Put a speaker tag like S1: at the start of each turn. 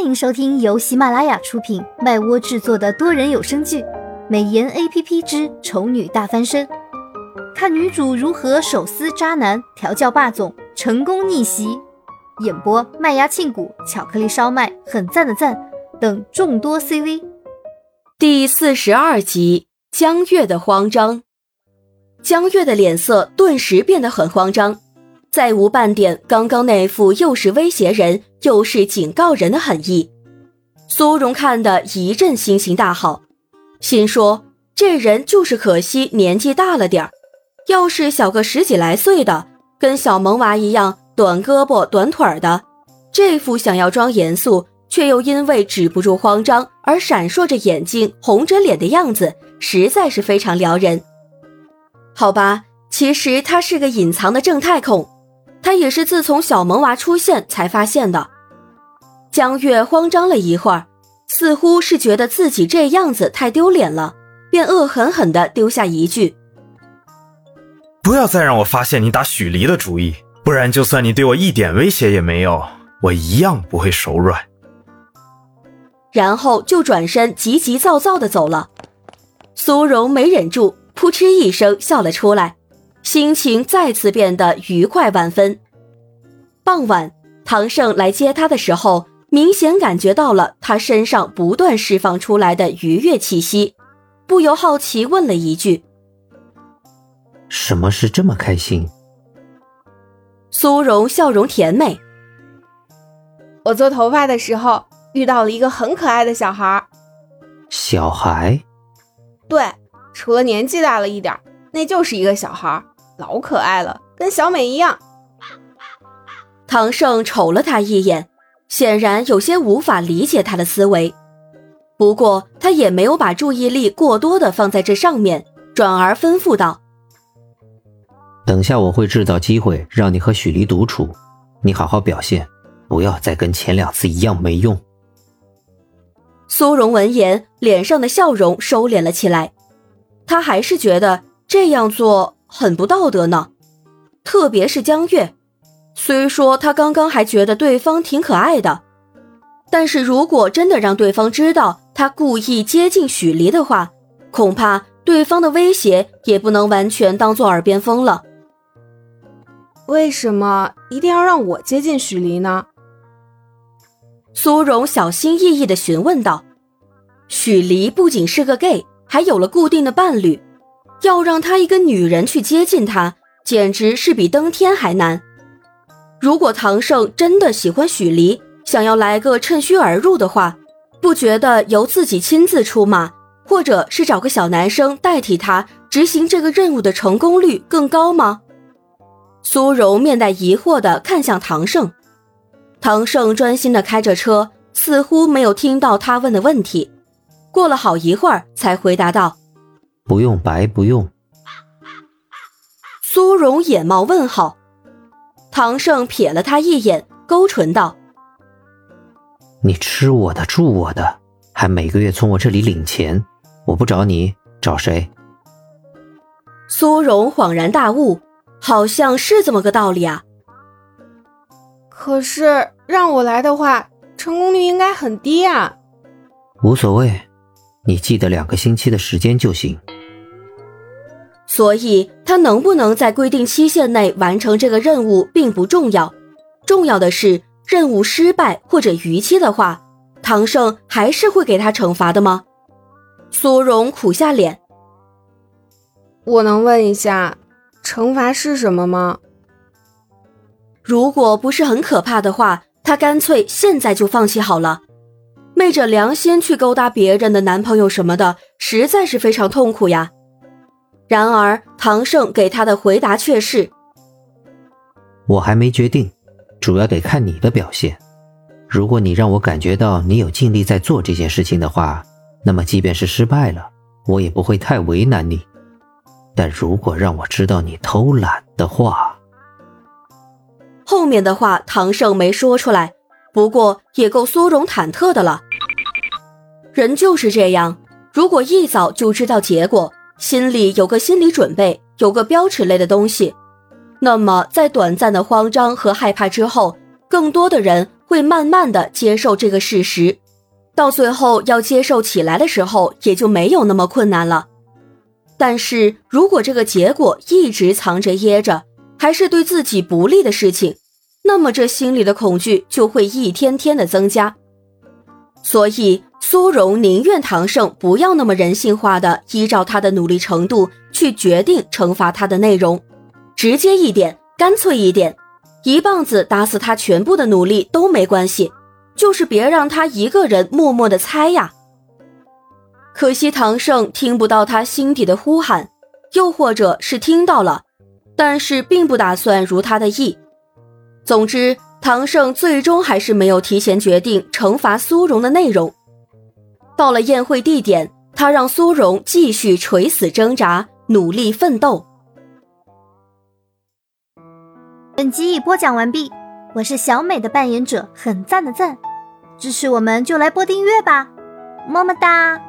S1: 欢迎收听由喜马拉雅出品、麦窝制作的多人有声剧《美颜 A P P 之丑女大翻身》，看女主如何手撕渣男、调教霸总、成功逆袭。演播：麦芽庆谷、巧克力烧麦、很赞的赞等众多 C V。
S2: 第四十二集，江月的慌张。江月的脸色顿时变得很慌张。再无半点刚刚那副又是威胁人又是警告人的狠意，苏荣看得一阵心情大好，心说这人就是可惜年纪大了点儿，要是小个十几来岁的，跟小萌娃一样短胳膊短腿的，这副想要装严肃却又因为止不住慌张而闪烁着眼睛、红着脸的样子，实在是非常撩人。好吧，其实他是个隐藏的正太控。他也是自从小萌娃出现才发现的。江月慌张了一会儿，似乎是觉得自己这样子太丢脸了，便恶狠狠地丢下一句：“
S3: 不要再让我发现你打许离的主意，不然就算你对我一点威胁也没有，我一样不会手软。”
S2: 然后就转身急急躁躁地走了。苏荣没忍住，扑哧一声笑了出来。心情再次变得愉快万分。傍晚，唐胜来接他的时候，明显感觉到了他身上不断释放出来的愉悦气息，不由好奇问了一句：“
S4: 什么事这么开心？”
S2: 苏荣笑容甜美：“
S5: 我做头发的时候遇到了一个很可爱的小孩。”
S4: 小孩？
S5: 对，除了年纪大了一点，那就是一个小孩。老可爱了，跟小美一样。
S2: 唐盛瞅了他一眼，显然有些无法理解他的思维。不过他也没有把注意力过多的放在这上面，转而吩咐道：“
S4: 等下我会制造机会让你和许离独处，你好好表现，不要再跟前两次一样没用。”
S2: 苏荣闻言，脸上的笑容收敛了起来，他还是觉得这样做。很不道德呢，特别是江月。虽说他刚刚还觉得对方挺可爱的，但是如果真的让对方知道他故意接近许离的话，恐怕对方的威胁也不能完全当做耳边风了。
S5: 为什么一定要让我接近许离呢？
S2: 苏荣小心翼翼地询问道。许离不仅是个 gay，还有了固定的伴侣。要让他一个女人去接近他，简直是比登天还难。如果唐盛真的喜欢许离，想要来个趁虚而入的话，不觉得由自己亲自出马，或者是找个小男生代替他执行这个任务的成功率更高吗？苏柔面带疑惑地看向唐盛，唐盛专心地开着车，似乎没有听到他问的问题。过了好一会儿，才回答道。
S4: 不用白不用。
S2: 苏荣眼冒问号，唐盛瞥了他一眼，勾唇道：“
S4: 你吃我的，住我的，还每个月从我这里领钱，我不找你找谁？”
S2: 苏荣恍然大悟，好像是这么个道理啊。
S5: 可是让我来的话，成功率应该很低啊。
S4: 无所谓，你记得两个星期的时间就行。
S2: 所以，他能不能在规定期限内完成这个任务并不重要，重要的是任务失败或者逾期的话，唐胜还是会给他惩罚的吗？苏荣苦下脸，
S5: 我能问一下，惩罚是什么吗？
S2: 如果不是很可怕的话，他干脆现在就放弃好了。昧着良心去勾搭别人的男朋友什么的，实在是非常痛苦呀。然而，唐胜给他的回答却是：“
S4: 我还没决定，主要得看你的表现。如果你让我感觉到你有尽力在做这件事情的话，那么即便是失败了，我也不会太为难你。但如果让我知道你偷懒的话……”
S2: 后面的话唐胜没说出来，不过也够苏荣忐忑的了。人就是这样，如果一早就知道结果。心里有个心理准备，有个标尺类的东西，那么在短暂的慌张和害怕之后，更多的人会慢慢的接受这个事实，到最后要接受起来的时候，也就没有那么困难了。但是如果这个结果一直藏着掖着，还是对自己不利的事情，那么这心里的恐惧就会一天天的增加。所以苏荣宁愿唐胜不要那么人性化的依照他的努力程度去决定惩罚他的内容，直接一点，干脆一点，一棒子打死他全部的努力都没关系，就是别让他一个人默默的猜呀。可惜唐胜听不到他心底的呼喊，又或者是听到了，但是并不打算如他的意。总之，唐胜最终还是没有提前决定惩罚苏荣的内容。到了宴会地点，他让苏荣继续垂死挣扎，努力奋斗。
S1: 本集已播讲完毕，我是小美的扮演者，很赞的赞，支持我们就来播订阅吧，么么哒，